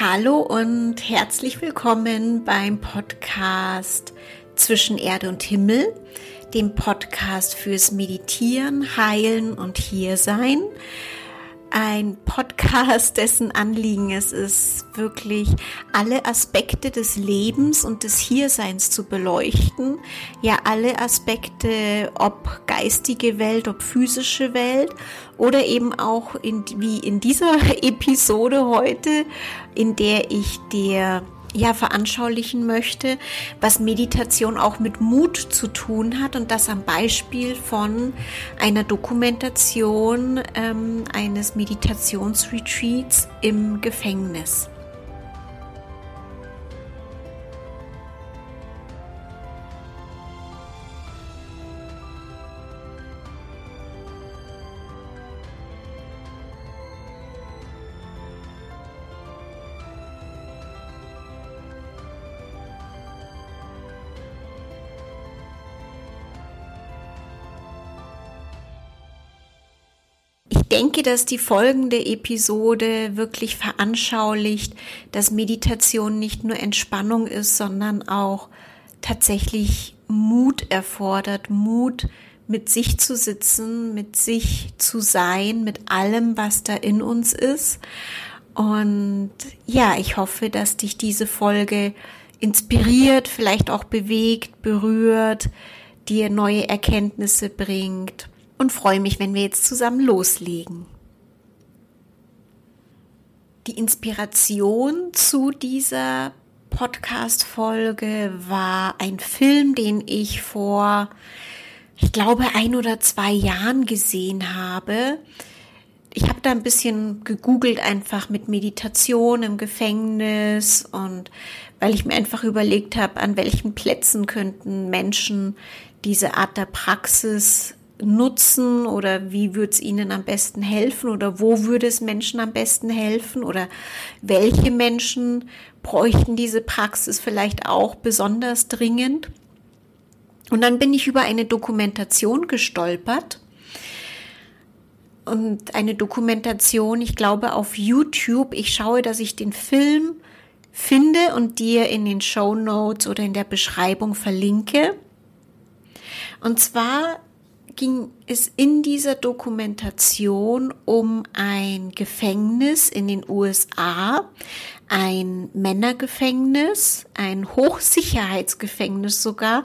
Hallo und herzlich willkommen beim Podcast Zwischen Erde und Himmel, dem Podcast fürs Meditieren, Heilen und Hiersein ein Podcast, dessen Anliegen es ist, wirklich alle Aspekte des Lebens und des Hierseins zu beleuchten. Ja, alle Aspekte, ob geistige Welt, ob physische Welt oder eben auch in, wie in dieser Episode heute, in der ich dir ja veranschaulichen möchte, was Meditation auch mit Mut zu tun hat und das am Beispiel von einer Dokumentation ähm, eines Meditationsretreats im Gefängnis. Denke, dass die folgende Episode wirklich veranschaulicht, dass Meditation nicht nur Entspannung ist, sondern auch tatsächlich Mut erfordert, Mut mit sich zu sitzen, mit sich zu sein, mit allem, was da in uns ist. Und ja, ich hoffe, dass dich diese Folge inspiriert, vielleicht auch bewegt, berührt, dir neue Erkenntnisse bringt und freue mich, wenn wir jetzt zusammen loslegen. Die Inspiration zu dieser Podcast-Folge war ein Film, den ich vor, ich glaube, ein oder zwei Jahren gesehen habe. Ich habe da ein bisschen gegoogelt, einfach mit Meditation im Gefängnis und weil ich mir einfach überlegt habe, an welchen Plätzen könnten Menschen diese Art der Praxis nutzen oder wie würde es ihnen am besten helfen oder wo würde es Menschen am besten helfen oder welche Menschen bräuchten diese Praxis vielleicht auch besonders dringend. Und dann bin ich über eine Dokumentation gestolpert. Und eine Dokumentation, ich glaube auf YouTube. Ich schaue, dass ich den Film finde und dir in den Show Notes oder in der Beschreibung verlinke. Und zwar ging es in dieser Dokumentation um ein Gefängnis in den USA, ein Männergefängnis, ein Hochsicherheitsgefängnis sogar,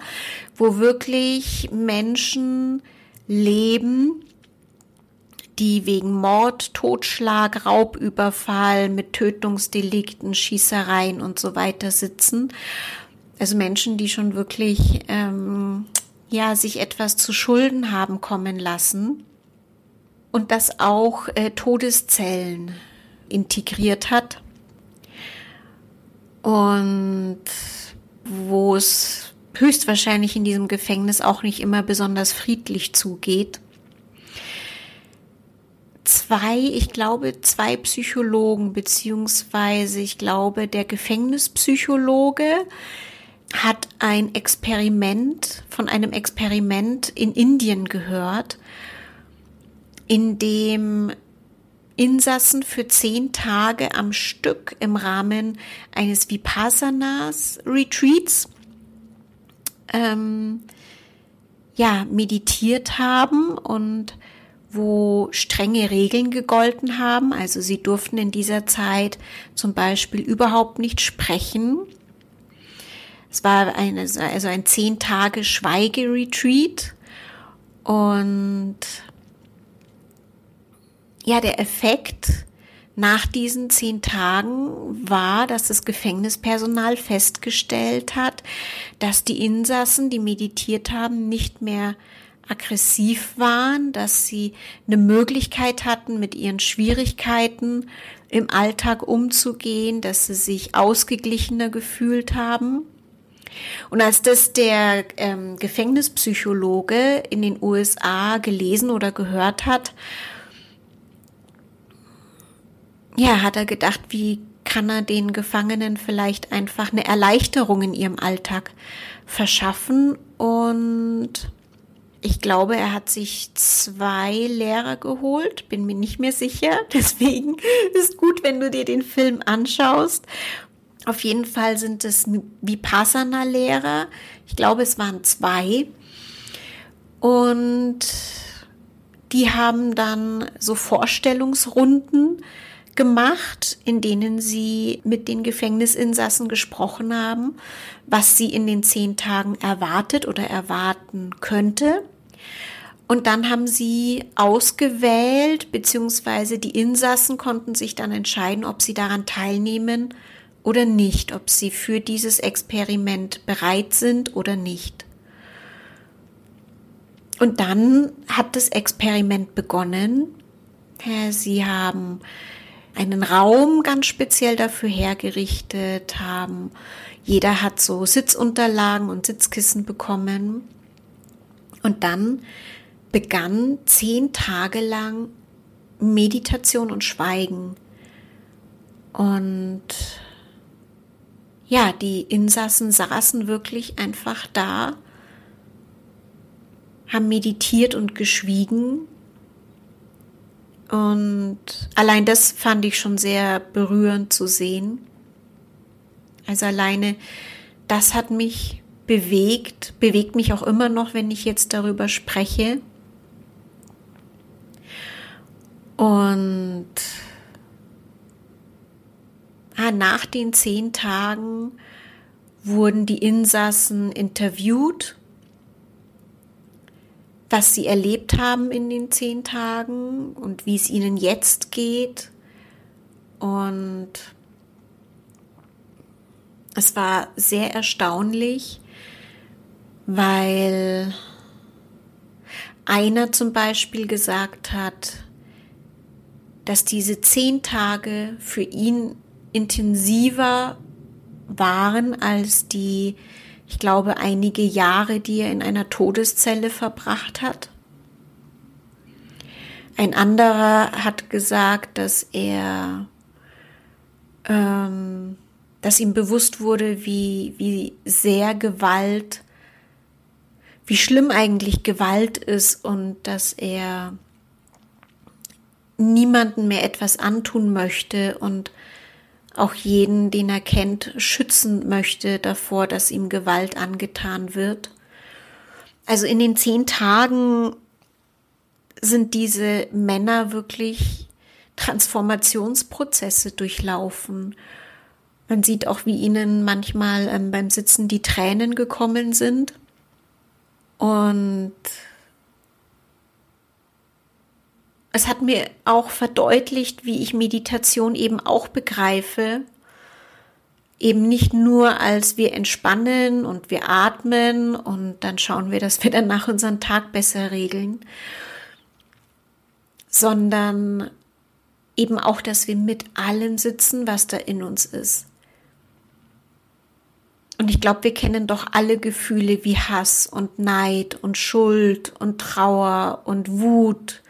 wo wirklich Menschen leben, die wegen Mord, Totschlag, Raubüberfall mit Tötungsdelikten, Schießereien und so weiter sitzen. Also Menschen, die schon wirklich ähm, ja sich etwas zu Schulden haben kommen lassen und das auch äh, Todeszellen integriert hat und wo es höchstwahrscheinlich in diesem Gefängnis auch nicht immer besonders friedlich zugeht. Zwei, ich glaube, zwei Psychologen, beziehungsweise ich glaube, der Gefängnispsychologe, hat ein Experiment von einem Experiment in Indien gehört, in dem Insassen für zehn Tage am Stück im Rahmen eines Vipassanas Retreats ähm, ja meditiert haben und wo strenge Regeln gegolten haben. Also sie durften in dieser Zeit zum Beispiel überhaupt nicht sprechen es war eine, also ein zehn Tage Schweigeretreat und ja, der Effekt nach diesen zehn Tagen war, dass das Gefängnispersonal festgestellt hat, dass die Insassen, die meditiert haben, nicht mehr aggressiv waren, dass sie eine Möglichkeit hatten, mit ihren Schwierigkeiten im Alltag umzugehen, dass sie sich ausgeglichener gefühlt haben. Und als das der ähm, Gefängnispsychologe in den USA gelesen oder gehört hat, ja, hat er gedacht, wie kann er den Gefangenen vielleicht einfach eine Erleichterung in ihrem Alltag verschaffen und ich glaube, er hat sich zwei Lehrer geholt, bin mir nicht mehr sicher. Deswegen ist gut, wenn du dir den Film anschaust. Auf jeden Fall sind es Vipassana-Lehrer. Ich glaube, es waren zwei. Und die haben dann so Vorstellungsrunden gemacht, in denen sie mit den Gefängnisinsassen gesprochen haben, was sie in den zehn Tagen erwartet oder erwarten könnte. Und dann haben sie ausgewählt, beziehungsweise die Insassen konnten sich dann entscheiden, ob sie daran teilnehmen oder nicht, ob sie für dieses Experiment bereit sind oder nicht. Und dann hat das Experiment begonnen. Sie haben einen Raum ganz speziell dafür hergerichtet, haben, jeder hat so Sitzunterlagen und Sitzkissen bekommen. Und dann begann zehn Tage lang Meditation und Schweigen. Und ja, die Insassen saßen wirklich einfach da, haben meditiert und geschwiegen. Und allein das fand ich schon sehr berührend zu sehen. Also alleine das hat mich bewegt, bewegt mich auch immer noch, wenn ich jetzt darüber spreche. Und nach den zehn Tagen wurden die Insassen interviewt, was sie erlebt haben in den zehn Tagen und wie es ihnen jetzt geht. Und es war sehr erstaunlich, weil einer zum Beispiel gesagt hat, dass diese zehn Tage für ihn intensiver waren als die, ich glaube, einige Jahre, die er in einer Todeszelle verbracht hat. Ein anderer hat gesagt, dass er, ähm, dass ihm bewusst wurde, wie, wie sehr Gewalt, wie schlimm eigentlich Gewalt ist und dass er niemanden mehr etwas antun möchte und auch jeden, den er kennt, schützen möchte davor, dass ihm Gewalt angetan wird. Also in den zehn Tagen sind diese Männer wirklich Transformationsprozesse durchlaufen. Man sieht auch, wie ihnen manchmal ähm, beim Sitzen die Tränen gekommen sind. Und es hat mir auch verdeutlicht, wie ich Meditation eben auch begreife. Eben nicht nur als wir entspannen und wir atmen und dann schauen wir, dass wir danach unseren Tag besser regeln, sondern eben auch, dass wir mit allem sitzen, was da in uns ist. Und ich glaube, wir kennen doch alle Gefühle wie Hass und Neid und Schuld und Trauer und Wut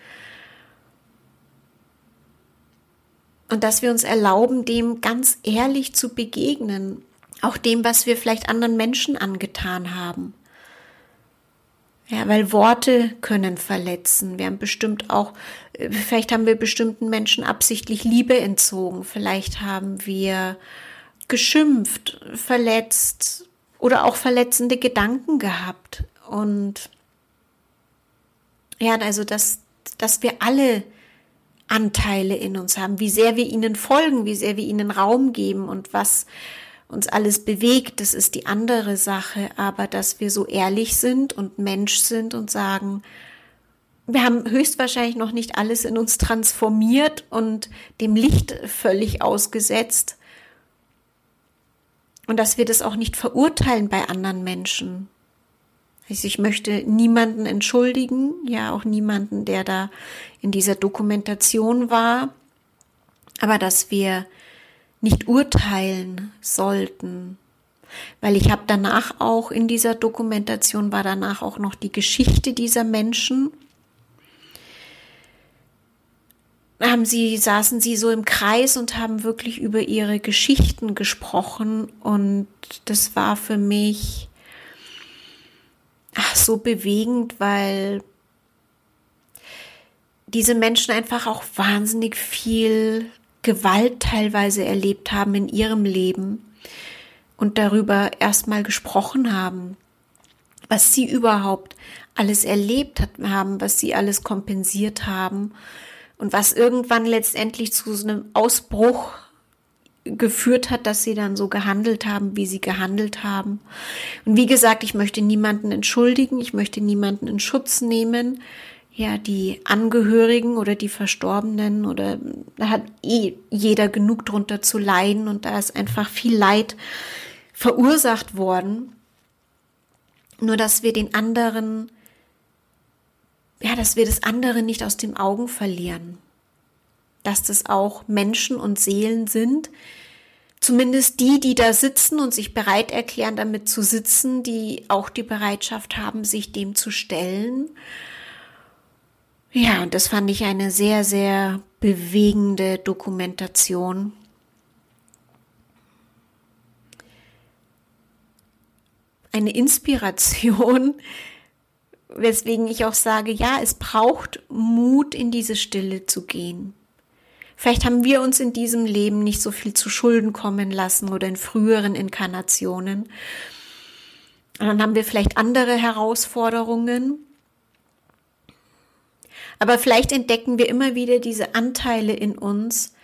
und dass wir uns erlauben, dem ganz ehrlich zu begegnen, auch dem, was wir vielleicht anderen Menschen angetan haben. Ja, weil Worte können verletzen. Wir haben bestimmt auch, vielleicht haben wir bestimmten Menschen absichtlich Liebe entzogen. Vielleicht haben wir geschimpft, verletzt oder auch verletzende Gedanken gehabt. Und ja, also, dass, dass wir alle Anteile in uns haben, wie sehr wir ihnen folgen, wie sehr wir ihnen Raum geben und was uns alles bewegt, das ist die andere Sache, aber dass wir so ehrlich sind und Mensch sind und sagen, wir haben höchstwahrscheinlich noch nicht alles in uns transformiert und dem Licht völlig ausgesetzt und dass wir das auch nicht verurteilen bei anderen Menschen. Ich möchte niemanden entschuldigen, ja auch niemanden, der da in dieser Dokumentation war, aber dass wir nicht urteilen sollten, weil ich habe danach auch in dieser Dokumentation war danach auch noch die Geschichte dieser Menschen. Haben sie saßen sie so im Kreis und haben wirklich über ihre Geschichten gesprochen und das war für mich ach, so bewegend, weil diese Menschen einfach auch wahnsinnig viel Gewalt teilweise erlebt haben in ihrem Leben und darüber erstmal gesprochen haben, was sie überhaupt alles erlebt haben, was sie alles kompensiert haben und was irgendwann letztendlich zu so einem Ausbruch geführt hat, dass sie dann so gehandelt haben, wie sie gehandelt haben. Und wie gesagt, ich möchte niemanden entschuldigen, ich möchte niemanden in Schutz nehmen. Ja, die Angehörigen oder die Verstorbenen oder da hat eh jeder genug drunter zu leiden und da ist einfach viel Leid verursacht worden. Nur dass wir den anderen, ja, dass wir das andere nicht aus den Augen verlieren dass das auch Menschen und Seelen sind, zumindest die, die da sitzen und sich bereit erklären, damit zu sitzen, die auch die Bereitschaft haben, sich dem zu stellen. Ja, und das fand ich eine sehr, sehr bewegende Dokumentation. Eine Inspiration, weswegen ich auch sage, ja, es braucht Mut, in diese Stille zu gehen. Vielleicht haben wir uns in diesem Leben nicht so viel zu Schulden kommen lassen oder in früheren Inkarnationen. Und dann haben wir vielleicht andere Herausforderungen. Aber vielleicht entdecken wir immer wieder diese Anteile in uns,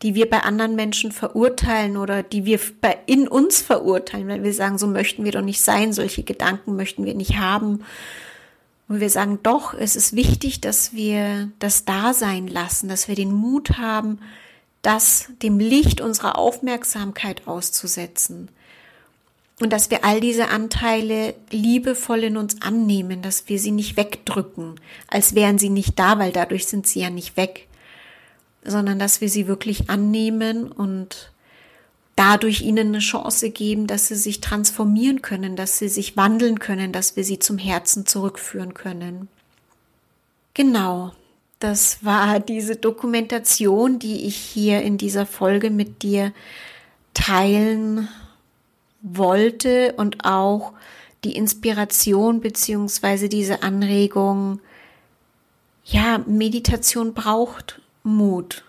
die wir bei anderen Menschen verurteilen oder die wir in uns verurteilen, weil wir sagen, so möchten wir doch nicht sein, solche Gedanken möchten wir nicht haben und wir sagen, doch, es ist wichtig, dass wir das da sein lassen, dass wir den Mut haben, das dem Licht unserer Aufmerksamkeit auszusetzen. Und dass wir all diese Anteile liebevoll in uns annehmen, dass wir sie nicht wegdrücken, als wären sie nicht da, weil dadurch sind sie ja nicht weg, sondern dass wir sie wirklich annehmen und dadurch ihnen eine Chance geben, dass sie sich transformieren können, dass sie sich wandeln können, dass wir sie zum Herzen zurückführen können. Genau, das war diese Dokumentation, die ich hier in dieser Folge mit dir teilen wollte und auch die Inspiration beziehungsweise diese Anregung, ja, Meditation braucht Mut.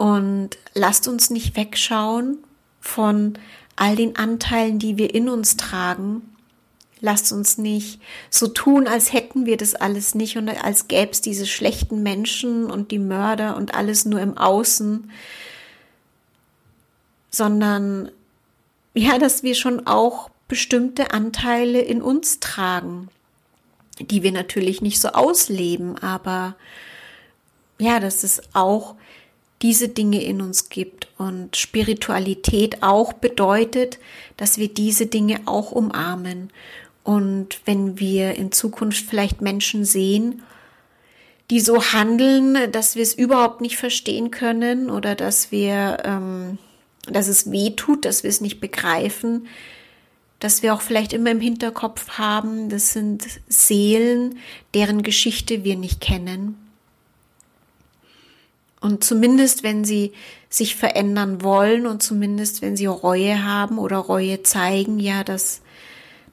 Und lasst uns nicht wegschauen von all den Anteilen, die wir in uns tragen. Lasst uns nicht so tun, als hätten wir das alles nicht und als gäbe es diese schlechten Menschen und die Mörder und alles nur im Außen, sondern ja, dass wir schon auch bestimmte Anteile in uns tragen, die wir natürlich nicht so ausleben, aber ja, dass es auch diese Dinge in uns gibt und Spiritualität auch bedeutet, dass wir diese Dinge auch umarmen. Und wenn wir in Zukunft vielleicht Menschen sehen, die so handeln, dass wir es überhaupt nicht verstehen können oder dass wir, ähm, dass es weh tut, dass wir es nicht begreifen, dass wir auch vielleicht immer im Hinterkopf haben, das sind Seelen, deren Geschichte wir nicht kennen und zumindest, wenn sie sich verändern wollen und zumindest, wenn sie Reue haben oder Reue zeigen, ja, dass,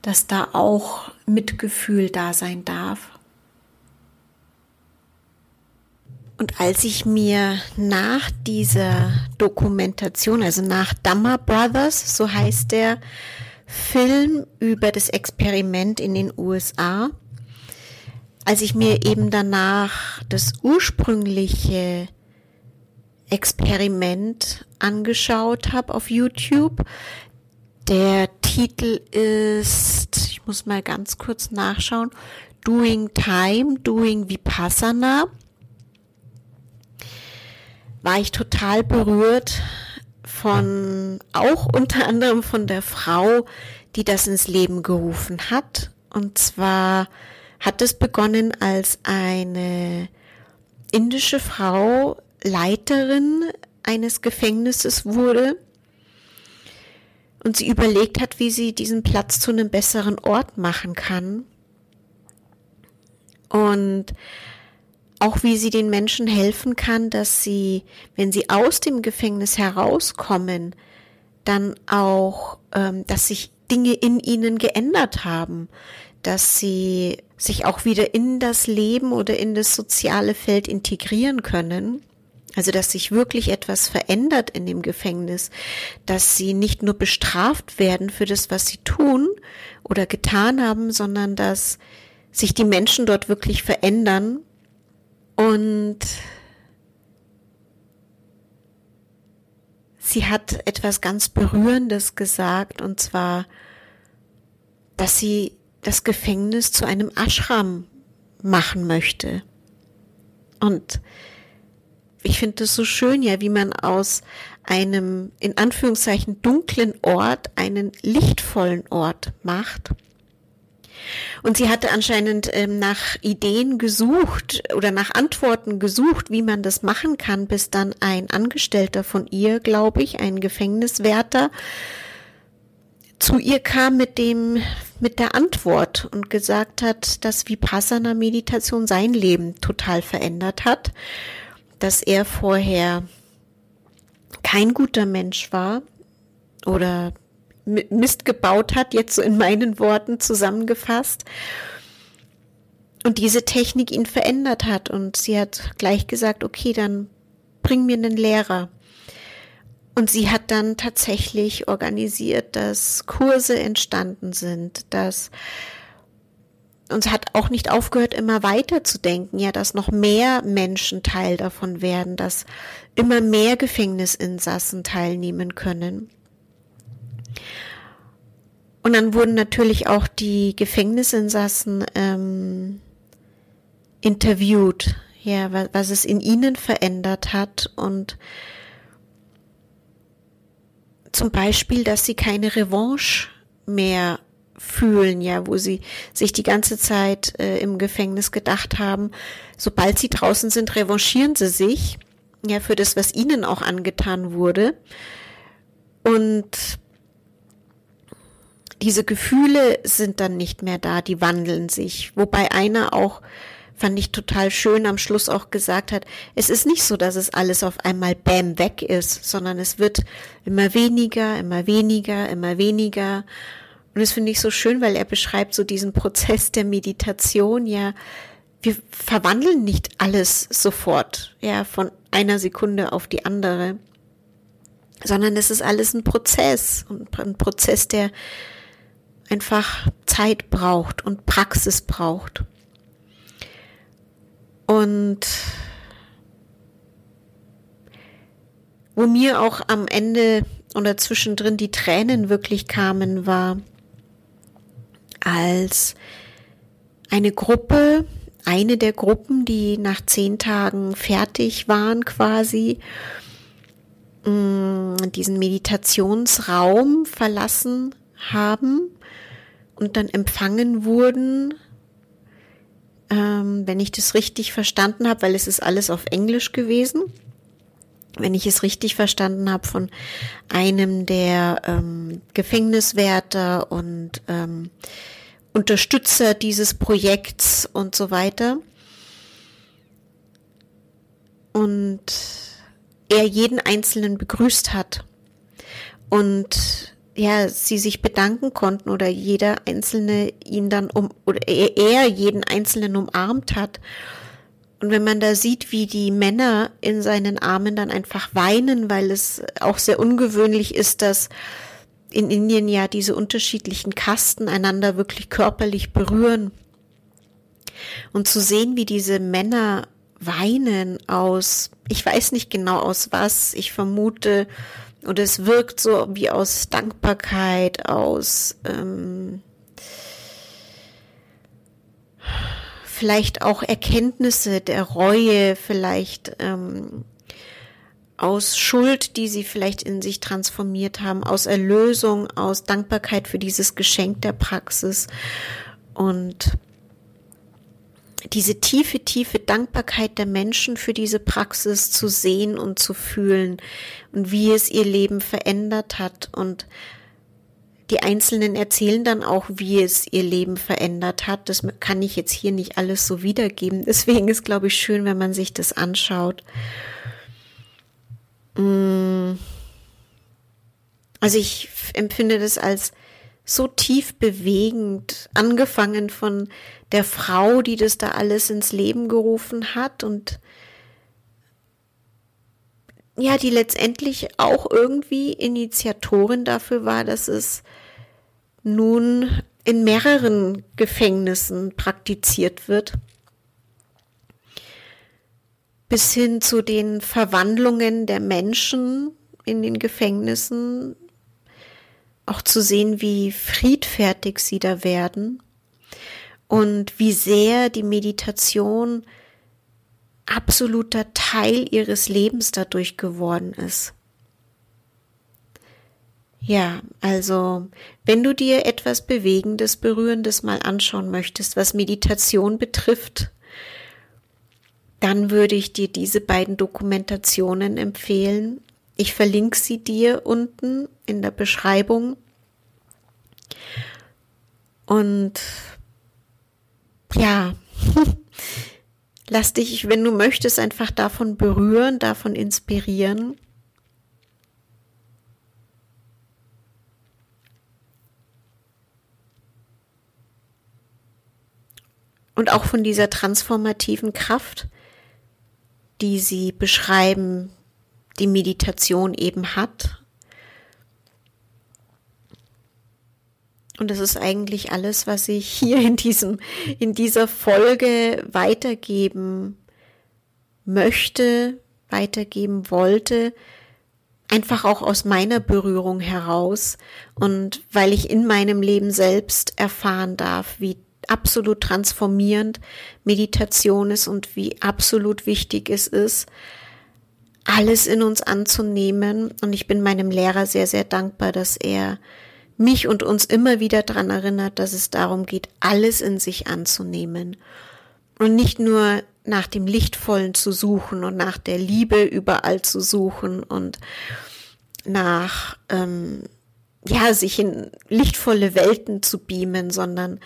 dass da auch Mitgefühl da sein darf. Und als ich mir nach dieser Dokumentation, also nach Dhamma Brothers, so heißt der Film über das Experiment in den USA, als ich mir eben danach das ursprüngliche Experiment angeschaut habe auf YouTube. Der Titel ist, ich muss mal ganz kurz nachschauen, Doing Time, Doing Vipassana. War ich total berührt von, auch unter anderem von der Frau, die das ins Leben gerufen hat. Und zwar hat es begonnen als eine indische Frau, Leiterin eines Gefängnisses wurde und sie überlegt hat, wie sie diesen Platz zu einem besseren Ort machen kann und auch wie sie den Menschen helfen kann, dass sie, wenn sie aus dem Gefängnis herauskommen, dann auch, ähm, dass sich Dinge in ihnen geändert haben, dass sie sich auch wieder in das Leben oder in das soziale Feld integrieren können. Also, dass sich wirklich etwas verändert in dem Gefängnis, dass sie nicht nur bestraft werden für das, was sie tun oder getan haben, sondern dass sich die Menschen dort wirklich verändern und sie hat etwas ganz Berührendes gesagt, und zwar, dass sie das Gefängnis zu einem Ashram machen möchte. Und ich finde es so schön, ja, wie man aus einem in Anführungszeichen dunklen Ort einen lichtvollen Ort macht. Und sie hatte anscheinend ähm, nach Ideen gesucht oder nach Antworten gesucht, wie man das machen kann, bis dann ein Angestellter von ihr, glaube ich, ein Gefängniswärter, zu ihr kam mit dem, mit der Antwort und gesagt hat, dass Vipassana Meditation sein Leben total verändert hat, dass er vorher kein guter Mensch war oder Mist gebaut hat, jetzt so in meinen Worten zusammengefasst. Und diese Technik ihn verändert hat. Und sie hat gleich gesagt, okay, dann bring mir einen Lehrer. Und sie hat dann tatsächlich organisiert, dass Kurse entstanden sind, dass und hat auch nicht aufgehört, immer weiter zu denken, ja, dass noch mehr Menschen Teil davon werden, dass immer mehr Gefängnisinsassen teilnehmen können. Und dann wurden natürlich auch die Gefängnisinsassen ähm, interviewt, ja, was, was es in ihnen verändert hat und zum Beispiel, dass sie keine Revanche mehr fühlen, ja, wo sie sich die ganze Zeit äh, im Gefängnis gedacht haben, sobald sie draußen sind, revanchieren sie sich, ja, für das, was ihnen auch angetan wurde. Und diese Gefühle sind dann nicht mehr da, die wandeln sich. Wobei einer auch, fand ich total schön, am Schluss auch gesagt hat, es ist nicht so, dass es alles auf einmal bam weg ist, sondern es wird immer weniger, immer weniger, immer weniger. Und das finde ich so schön, weil er beschreibt so diesen Prozess der Meditation, ja, wir verwandeln nicht alles sofort, ja, von einer Sekunde auf die andere, sondern es ist alles ein Prozess und ein Prozess, der einfach Zeit braucht und Praxis braucht. Und wo mir auch am Ende oder zwischendrin die Tränen wirklich kamen, war, als eine Gruppe, eine der Gruppen, die nach zehn Tagen fertig waren quasi, mm, diesen Meditationsraum verlassen haben und dann empfangen wurden, ähm, wenn ich das richtig verstanden habe, weil es ist alles auf Englisch gewesen, wenn ich es richtig verstanden habe, von einem der ähm, Gefängniswärter und ähm, Unterstützer dieses Projekts und so weiter. Und er jeden Einzelnen begrüßt hat. Und ja, sie sich bedanken konnten oder jeder Einzelne ihn dann um, oder er jeden Einzelnen umarmt hat. Und wenn man da sieht, wie die Männer in seinen Armen dann einfach weinen, weil es auch sehr ungewöhnlich ist, dass in Indien ja diese unterschiedlichen Kasten einander wirklich körperlich berühren. Und zu sehen, wie diese Männer weinen aus, ich weiß nicht genau aus was, ich vermute, und es wirkt so wie aus Dankbarkeit, aus ähm, vielleicht auch Erkenntnisse der Reue, vielleicht ähm, aus Schuld, die sie vielleicht in sich transformiert haben, aus Erlösung, aus Dankbarkeit für dieses Geschenk der Praxis. Und diese tiefe, tiefe Dankbarkeit der Menschen für diese Praxis zu sehen und zu fühlen und wie es ihr Leben verändert hat. Und die Einzelnen erzählen dann auch, wie es ihr Leben verändert hat. Das kann ich jetzt hier nicht alles so wiedergeben. Deswegen ist, glaube ich, schön, wenn man sich das anschaut. Mm. Also ich empfinde das als so tief bewegend, angefangen von der Frau, die das da alles ins Leben gerufen hat und ja, die letztendlich auch irgendwie Initiatorin dafür war, dass es nun in mehreren Gefängnissen praktiziert wird. Bis hin zu den Verwandlungen der Menschen in den Gefängnissen, auch zu sehen, wie friedfertig sie da werden und wie sehr die Meditation absoluter Teil ihres Lebens dadurch geworden ist. Ja, also wenn du dir etwas Bewegendes, Berührendes mal anschauen möchtest, was Meditation betrifft, dann würde ich dir diese beiden Dokumentationen empfehlen. Ich verlinke sie dir unten in der Beschreibung. Und ja, lass dich, wenn du möchtest, einfach davon berühren, davon inspirieren. Und auch von dieser transformativen Kraft, die sie beschreiben, die Meditation eben hat. Und das ist eigentlich alles, was ich hier in diesem, in dieser Folge weitergeben möchte, weitergeben wollte. Einfach auch aus meiner Berührung heraus und weil ich in meinem Leben selbst erfahren darf, wie absolut transformierend Meditation ist und wie absolut wichtig es ist, alles in uns anzunehmen. Und ich bin meinem Lehrer sehr, sehr dankbar, dass er mich und uns immer wieder daran erinnert, dass es darum geht, alles in sich anzunehmen und nicht nur nach dem Lichtvollen zu suchen und nach der Liebe überall zu suchen und nach ähm, ja sich in lichtvolle Welten zu beamen, sondern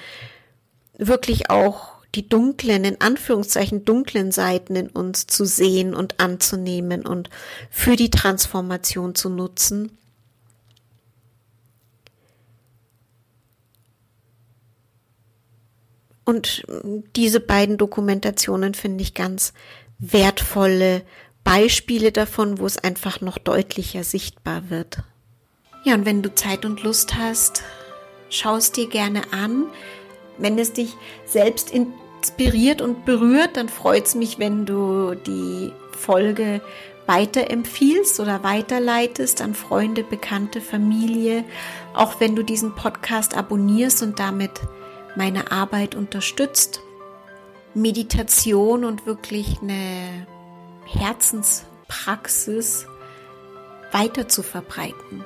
wirklich auch die dunklen, in Anführungszeichen dunklen Seiten in uns zu sehen und anzunehmen und für die Transformation zu nutzen. Und diese beiden Dokumentationen finde ich ganz wertvolle Beispiele davon, wo es einfach noch deutlicher sichtbar wird. Ja, und wenn du Zeit und Lust hast, schau es dir gerne an. Wenn es dich selbst inspiriert und berührt, dann freut es mich, wenn du die Folge weiterempfiehlst oder weiterleitest an Freunde, Bekannte, Familie, auch wenn du diesen Podcast abonnierst und damit meine Arbeit unterstützt. Meditation und wirklich eine Herzenspraxis weiter zu verbreiten.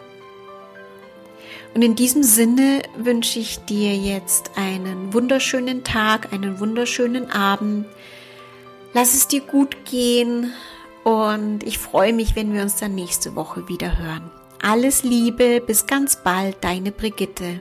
Und in diesem Sinne wünsche ich dir jetzt einen wunderschönen Tag, einen wunderschönen Abend. Lass es dir gut gehen und ich freue mich, wenn wir uns dann nächste Woche wieder hören. Alles Liebe, bis ganz bald, deine Brigitte.